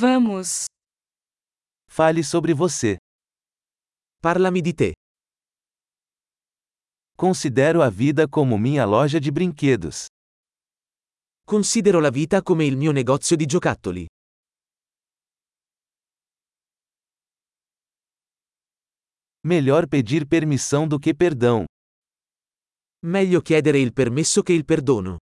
Vamos. Fale sobre você. Parlami di te. Considero a vida como minha loja de brinquedos. Considero la vita come il mio negozio di giocattoli. Melhor pedir permissão do que perdão. Meglio chiedere il permesso che il perdono.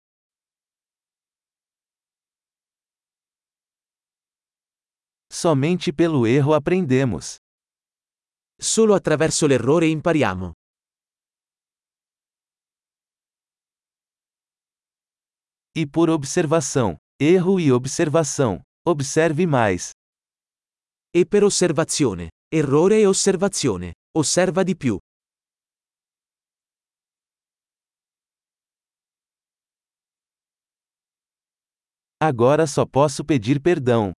Somente pelo erro aprendemos. Solo attraverso l'errore impariamo. E por observação. Erro e observação. Observe mais. E per osservazione. Errore e osservazione. Osserva di più. Agora só posso pedir perdão.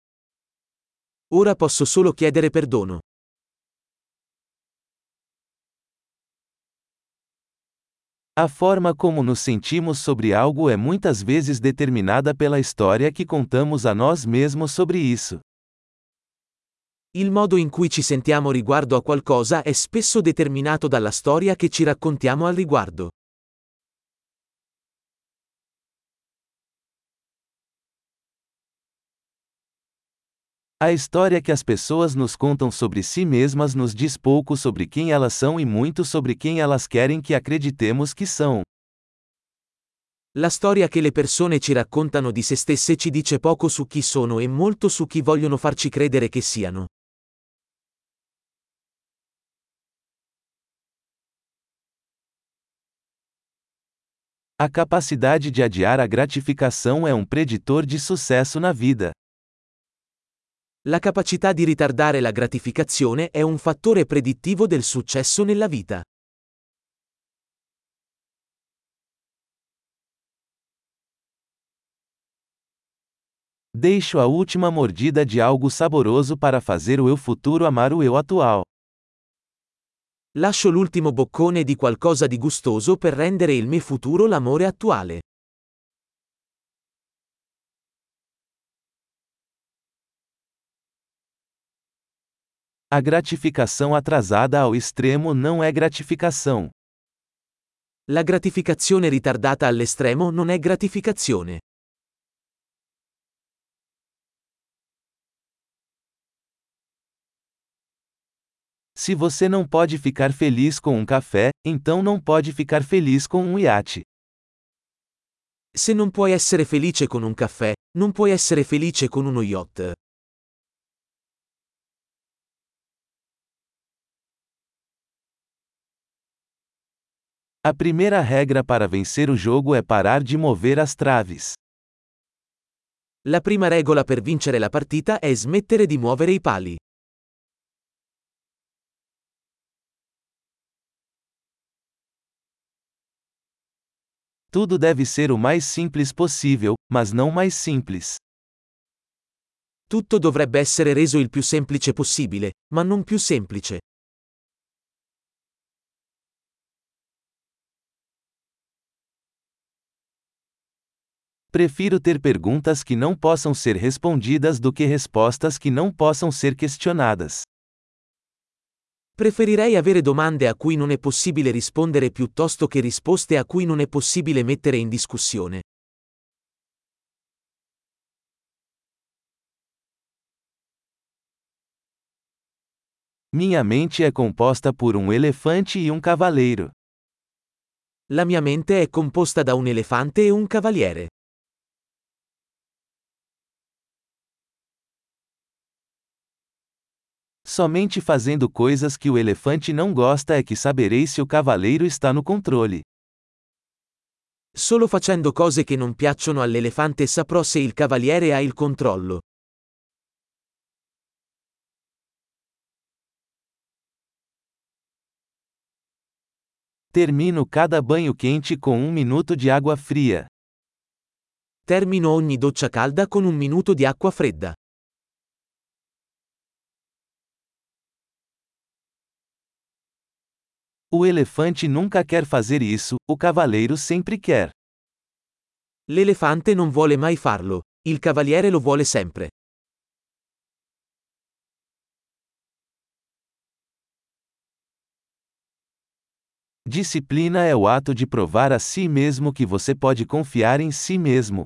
Ora posso solo chiedere perdono. A forma como nos sentimos sobre algo é muitas vezes determinada pela história que contamos a nós mesmos sobre isso. Il modo in cui ci sentiamo riguardo a qualcosa è spesso determinato dalla storia che ci raccontiamo al riguardo. A história que as pessoas nos contam sobre si mesmas nos diz pouco sobre quem elas são e muito sobre quem elas querem que acreditemos que são. La storia che le persone ci raccontano di se stesse ci dice poco su chi sono e molto su chi vogliono farci credere che siano. A capacidade de adiar a gratificação é um preditor de sucesso na vida. La capacità di ritardare la gratificazione è un fattore predittivo del successo nella vita. Deixo a última mordida de algo saboroso para fazer o eu futuro amar o eu atual. Lascio l'ultimo boccone di qualcosa di gustoso per rendere il me futuro l'amore attuale. A gratificação atrasada ao extremo não é gratificação. La gratificazione ritardata all'estremo non è gratificazione. Se você não pode ficar feliz com um café, então não pode ficar feliz com um iate. Se non puoi essere felice con un caffè, non puoi essere felice con uno yacht. A primeira regra para vencer o jogo é parar de mover as traves. La prima regola per vincere la partita è smettere di muovere i pali. Tudo deve ser o mais simples possível, mas não mais simples. Tutto dovrebbe essere reso il più semplice possibile, ma non più semplice. Prefiro ter perguntas que não possam ser respondidas do que respostas que não possam ser questionadas. Preferirei avere domande a cui non è possibile rispondere piuttosto che risposte a cui non è possibile mettere in discussione. Minha mente é composta por um elefante e um cavaleiro. La mia mente è composta da un elefante e un cavaliere. Somente fazendo coisas que o elefante não gosta é que saberei se o cavaleiro está no controle. Solo facendo cose che non piacciono all'elefante saprò se il cavaliere ha il controllo. Termino cada banho quente com um minuto de água fria. Termino ogni doccia calda con un minuto di acqua fredda. O elefante nunca quer fazer isso, o cavaleiro sempre quer. L'elefante non vuole mai farlo, il cavaliere lo vuole sempre. Disciplina é o ato de provar a si mesmo que você pode confiar em si mesmo.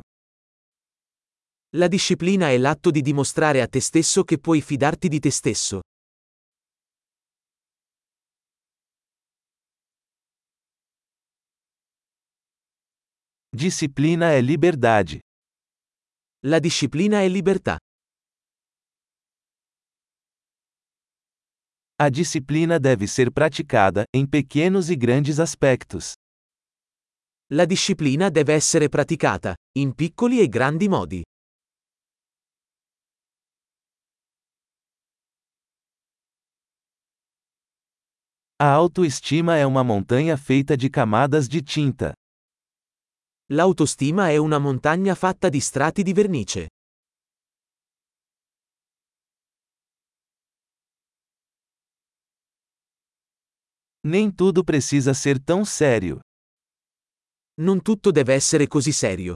La disciplina è l'atto di dimostrare a te stesso che puoi fidarti di te stesso. Disciplina é liberdade. La disciplina è libertà. A disciplina deve ser praticada, em pequenos e grandes aspectos. La disciplina deve essere praticata, in piccoli e grandi modi. A autoestima é uma montanha feita de camadas de tinta. L'autostima è una montagna fatta di strati di vernice. Nem tudo precisa ser tão sério. Non tutto deve essere così serio.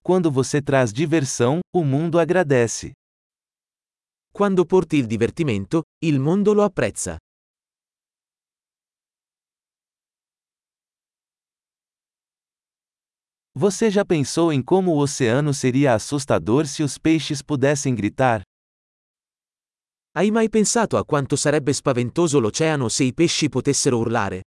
Quando você traz diversão, o mundo agradece. Quando porti il divertimento, il mondo lo apprezza. Você já pensou em como o oceano seria assustador se os peixes pudessem gritar? Hai mai pensato a quanto sarebbe spaventoso l'oceano se i pesci potessero urlare?